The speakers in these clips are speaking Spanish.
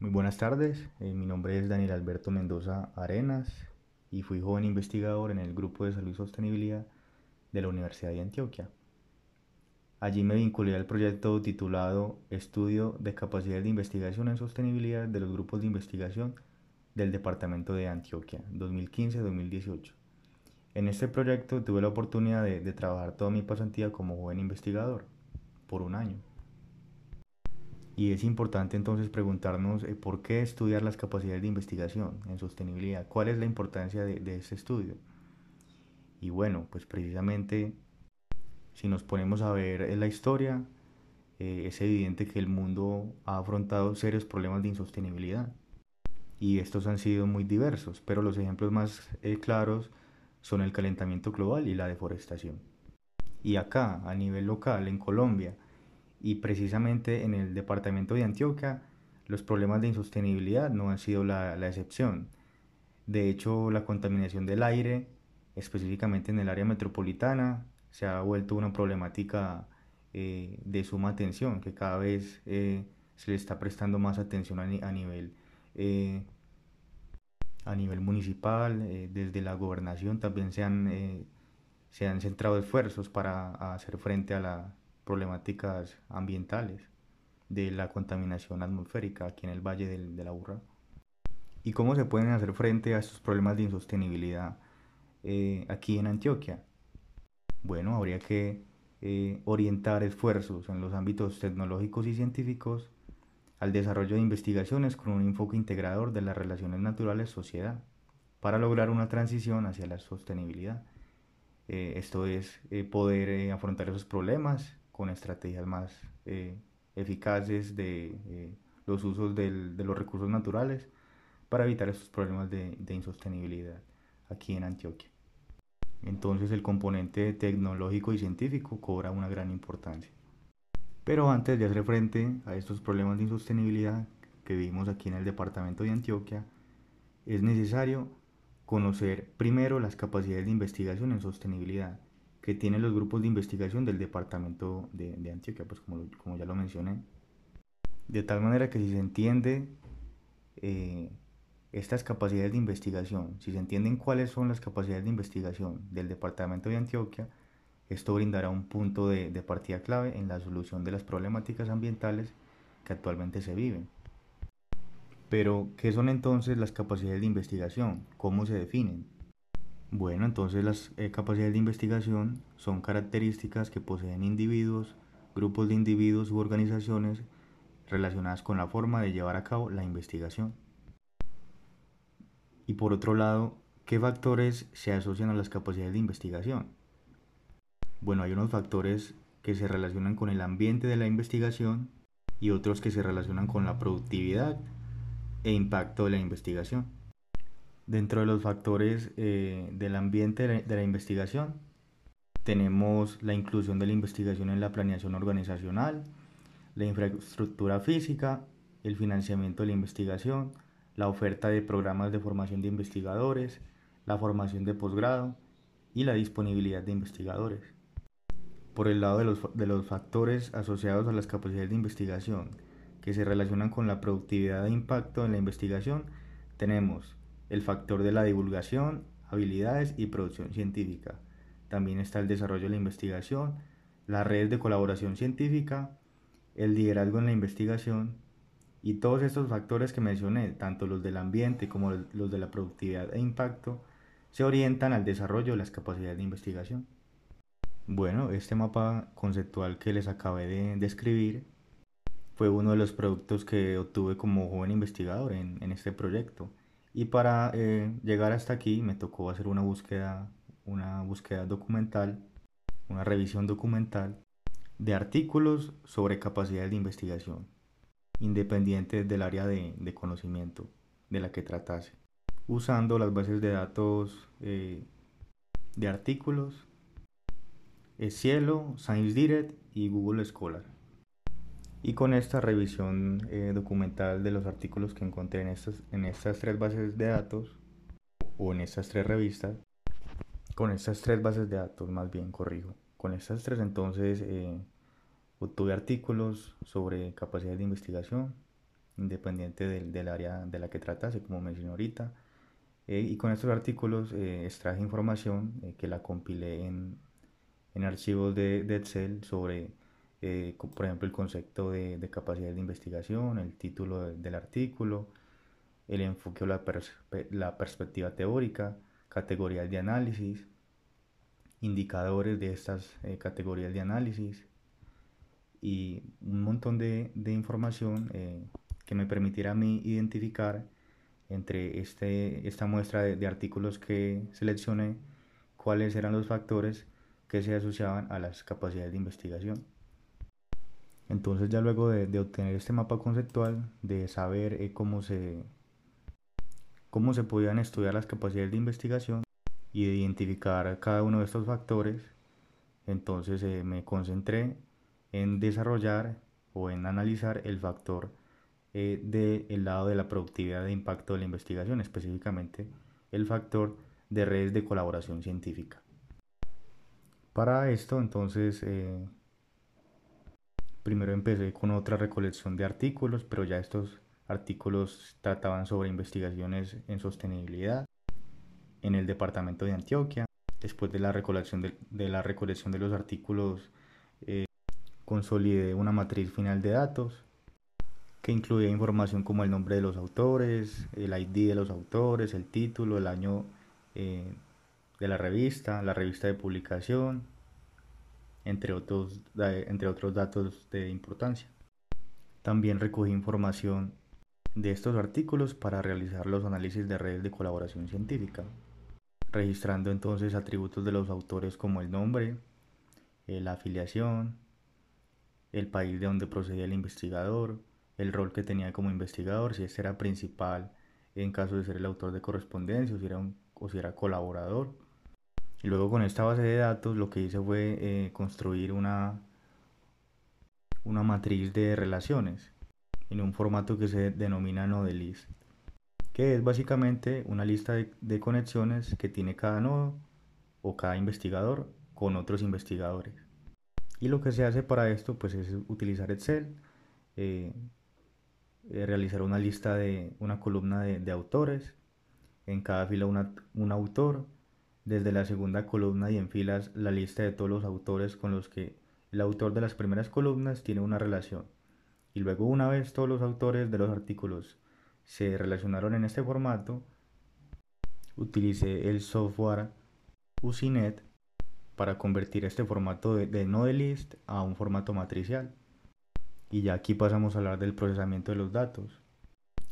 Muy buenas tardes, eh, mi nombre es Daniel Alberto Mendoza Arenas y fui joven investigador en el Grupo de Salud y Sostenibilidad de la Universidad de Antioquia. Allí me vinculé al proyecto titulado Estudio de Capacidad de Investigación en Sostenibilidad de los Grupos de Investigación del Departamento de Antioquia, 2015-2018. En este proyecto tuve la oportunidad de, de trabajar toda mi pasantía como joven investigador, por un año. Y es importante entonces preguntarnos eh, por qué estudiar las capacidades de investigación en sostenibilidad, cuál es la importancia de, este estudio. Y bueno, pues precisamente si nos ponemos a ver en la historia, eh, es evidente que el mundo ha afrontado serios problemas de insostenibilidad. Y estos han sido muy diversos, pero los ejemplos más eh, claros son el calentamiento global y la deforestación. Y acá, a nivel local, en Colombia, y precisamente en el departamento de Antioquia, los problemas de insostenibilidad no han sido la, la excepción. De hecho, la contaminación del aire, específicamente en el área metropolitana, se ha vuelto una problemática eh, de suma atención, que cada vez eh, se le está prestando más atención a, nivel, eh, a nivel municipal, desde la gobernación también se han, se han centrado esfuerzos para hacer frente a las problemáticas ambientales de la contaminación atmosférica aquí en el Valle del, de la Burra. ¿Y cómo se pueden hacer frente a estos problemas de insostenibilidad aquí en Antioquia? Bueno, habría que eh, orientar esfuerzos en los ámbitos tecnológicos y científicos al desarrollo de investigaciones con un enfoque integrador de las relaciones naturales-sociedad para lograr una transición hacia la sostenibilidad. Eh, esto es eh, poder afrontar esos problemas con estrategias más eficaces de los usos de los recursos naturales para evitar estos problemas de insostenibilidad aquí en Antioquia entonces el componente tecnológico y científico cobra una gran importancia. Pero antes de hacer frente a estos problemas de insostenibilidad que vivimos aquí en el departamento de Antioquia, es necesario conocer primero las capacidades de investigación en sostenibilidad que tienen los grupos de investigación del departamento de, Antioquia, pues como, como, ya lo mencioné. De tal manera que si se entiende eh, estas capacidades de investigación, si se entienden cuáles son las capacidades de investigación del Departamento de Antioquia, esto brindará un punto de, partida clave en la solución de las problemáticas ambientales que actualmente se viven. Pero, ¿qué son entonces las capacidades de investigación? ¿Cómo se definen? Bueno, entonces las eh, capacidades de investigación son características que poseen individuos, grupos de individuos u organizaciones relacionadas con la forma de llevar a cabo la investigación. Y por otro lado, ¿qué factores se asocian a las capacidades de investigación? Bueno, hay unos factores que se relacionan con el ambiente de la investigación y otros que se relacionan con la productividad e impacto de la investigación. Dentro de los factores eh, del ambiente de la investigación tenemos la inclusión de la investigación en la planeación organizacional, la infraestructura física, el financiamiento de la investigación, la oferta de programas de formación de investigadores, la formación de posgrado y la disponibilidad de investigadores. Por el lado de los, de los factores asociados a las capacidades de investigación que se relacionan con la productividad e impacto en la investigación, tenemos el factor de la divulgación, habilidades y producción científica. También está el desarrollo de la investigación, las redes de colaboración científica, el liderazgo en la investigación y todos estos factores que mencioné, tanto los del ambiente como los de la productividad e impacto, se orientan al desarrollo de las capacidades de investigación. Bueno, este mapa conceptual que les acabé de describir fue uno de los productos que obtuve como joven investigador en, este proyecto. Y para eh, llegar hasta aquí me tocó hacer una búsqueda, una búsqueda documental, una revisión documental de artículos sobre capacidades de investigación independiente del área de, conocimiento de la que tratase, usando las bases de datos eh, de artículos, Cielo, Science Direct y Google Scholar. Y con esta revisión eh, documental de los artículos que encontré en estas, en estas tres bases de datos, o en estas tres revistas, con estas tres bases de datos, más bien corrijo, con estas tres entonces eh, Obtuve artículos sobre capacidad de investigación independiente del, área de la que tratase, como mencioné ahorita. Eh, y con estos artículos eh, extraje información eh, que la compilé en, en archivos de, de, Excel sobre, por ejemplo, el concepto de, de, capacidad de investigación, el título del artículo, el enfoque o la, la perspectiva teórica, categorías de análisis, indicadores de estas categorías de análisis, y un montón de, de información eh, que me permitiera a mí identificar entre este, esta muestra de, artículos que seleccioné cuáles eran los factores que se asociaban a las capacidades de investigación. Entonces ya luego de, obtener este mapa conceptual, de saber eh, cómo, se, cómo se podían estudiar las capacidades de investigación y de identificar cada uno de estos factores, entonces eh, me concentré en desarrollar o en analizar el factor eh, del lado de la productividad de impacto de la investigación, específicamente el factor de redes de colaboración científica. Para esto, entonces, eh, primero empecé con otra recolección de artículos, pero ya estos artículos trataban sobre investigaciones en sostenibilidad en el departamento de Antioquia. Después de la recolección de, la recolección de los artículos, eh, consolidé una matriz final de datos que incluía información como el nombre de los autores, el ID de los autores, el título, el año eh, de la revista, la revista de publicación, entre otros, entre otros datos de importancia. También recogí información de estos artículos para realizar los análisis de redes de colaboración científica, registrando entonces atributos de los autores como el nombre, eh, la afiliación, el país de donde procedía el investigador, el rol que tenía como investigador, si este era principal en caso de ser el autor de correspondencia o si era, o si era colaborador. Y luego con esta base de datos lo que hice fue eh, construir una, una matriz de relaciones en un formato que se denomina list que es básicamente una lista de, de conexiones que tiene cada nodo o cada investigador con otros investigadores. Y lo que se hace para esto pues es utilizar Excel, eh, eh, realizar una lista de una columna de, autores, en cada fila un autor, desde la segunda columna y en filas la lista de todos los autores con los que el autor de las primeras columnas tiene una relación. Y luego una vez todos los autores de los artículos se relacionaron en este formato, utilicé el software Usinet para convertir este formato de, de list a un formato matricial. Y ya aquí pasamos a hablar del procesamiento de los datos.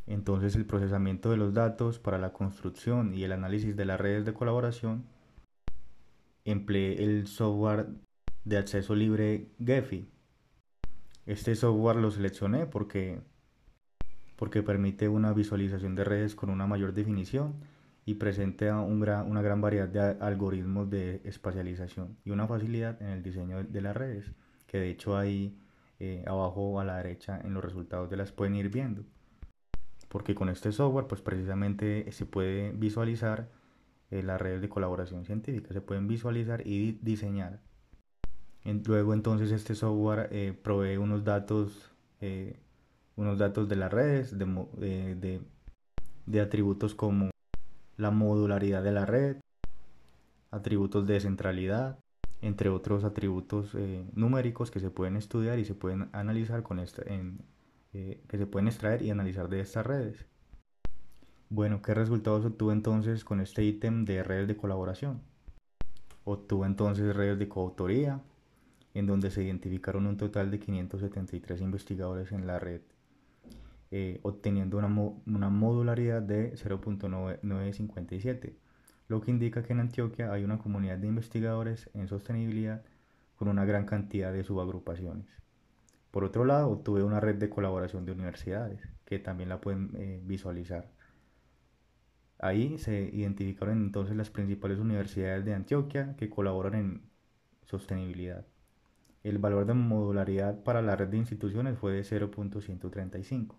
Entonces el procesamiento de los datos para la construcción y el análisis de las redes de colaboración empleé el software de acceso libre Gephi. Este software lo seleccioné porque, porque permite una visualización de redes con una mayor definición y presenta una gran variedad de algoritmos de espacialización y una facilidad en el diseño de las redes, que de hecho ahí eh, abajo a la derecha en los resultados de las pueden ir viendo. Porque con este software pues precisamente se puede visualizar eh, las redes de colaboración científica, se pueden visualizar y diseñar. luego entonces este software eh, provee unos datos, unos datos de las redes, de, de atributos como la modularidad de la red, atributos de centralidad, entre otros atributos eh, numéricos que se pueden estudiar y se pueden analizar con esta, en, eh, que se pueden extraer y analizar de estas redes. Bueno, ¿qué resultados obtuve entonces con este ítem de redes de colaboración? Obtuve entonces redes de coautoría, en donde se identificaron un total de 573 investigadores en la red eh, obteniendo una, una, modularidad de 0.957, lo que indica que en Antioquia hay una comunidad de investigadores en sostenibilidad con una gran cantidad de subagrupaciones. Por otro lado, obtuve una red de colaboración de universidades, que también la pueden eh, visualizar. Ahí se identificaron entonces las principales universidades de Antioquia que colaboran en sostenibilidad. El valor de modularidad para la red de instituciones fue de 0.135.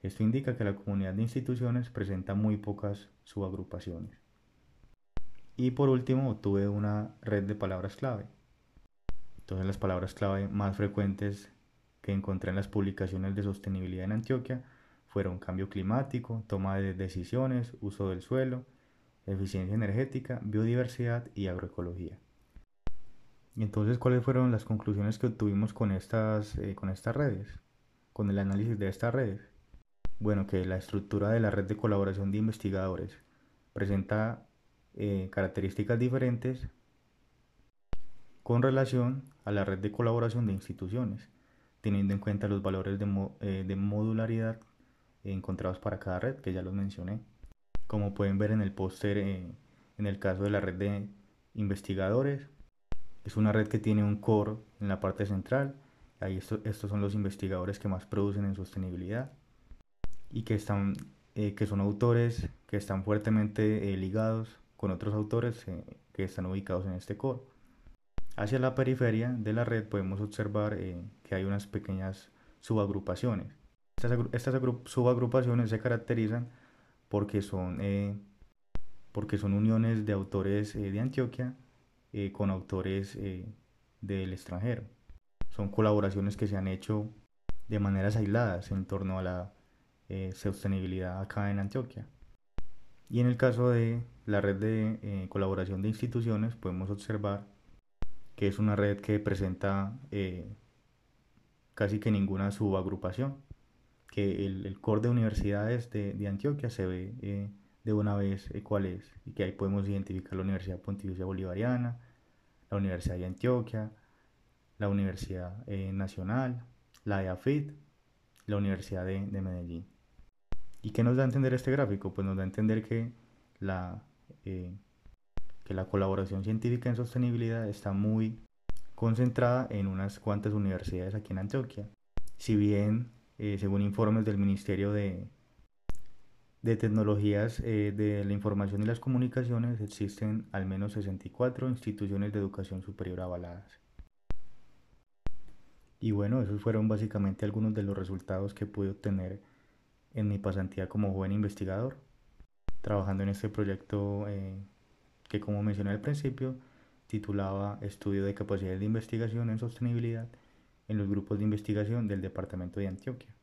Esto indica que la comunidad de instituciones presenta muy pocas subagrupaciones. Y por último, obtuve una red de palabras clave. Entonces las palabras clave más frecuentes que encontré en las publicaciones de sostenibilidad en Antioquia fueron cambio climático, toma de decisiones, uso del suelo, eficiencia energética, biodiversidad y agroecología. entonces, ¿cuáles fueron las conclusiones que obtuvimos con estas, eh, con estas redes? Con el análisis de estas redes. Bueno, que la estructura de la red de colaboración de investigadores presenta eh, características diferentes con relación a la red de colaboración de instituciones, teniendo en cuenta los valores de, eh, de modularidad encontrados para cada red, que ya los mencioné. Como pueden ver en el póster, eh, en el caso de la red de investigadores, es una red que tiene un core en la parte central. Ahí estos son los investigadores que más producen en sostenibilidad y que, están, eh, que son autores que están fuertemente ligados con otros autores que están ubicados en este core. Hacia la periferia de la red podemos observar que hay unas pequeñas subagrupaciones estas, subagrupaciones se caracterizan porque son, eh, porque son uniones de autores eh, de Antioquia eh, con autores del extranjero. Son colaboraciones que se han hecho de maneras aisladas en torno a la sostenibilidad acá en Antioquia. Y en el caso de la red de colaboración de instituciones podemos observar que es una red que presenta casi que ninguna subagrupación que el, core de universidades de, Antioquia se ve eh, de una vez eh, cuál es, y que ahí podemos identificar la Universidad Pontificia Bolivariana, la Universidad de Antioquia, la Universidad eh, Nacional, la EAFIT, la Universidad de, Medellín. ¿Y qué nos da a entender este gráfico? Pues nos da a entender que la, que la colaboración científica en sostenibilidad está muy concentrada en unas cuantas universidades aquí en Antioquia. Si bien eh, según informes del Ministerio de, de Tecnologías eh, de la Información y las Comunicaciones, existen al menos 64 instituciones de educación superior avaladas. Y bueno, esos fueron básicamente algunos de los resultados que pude obtener en mi pasantía como joven investigador, trabajando en este proyecto eh, que como mencioné al principio, titulaba Estudio de capacidades de investigación en sostenibilidad en los grupos de investigación del departamento de Antioquia.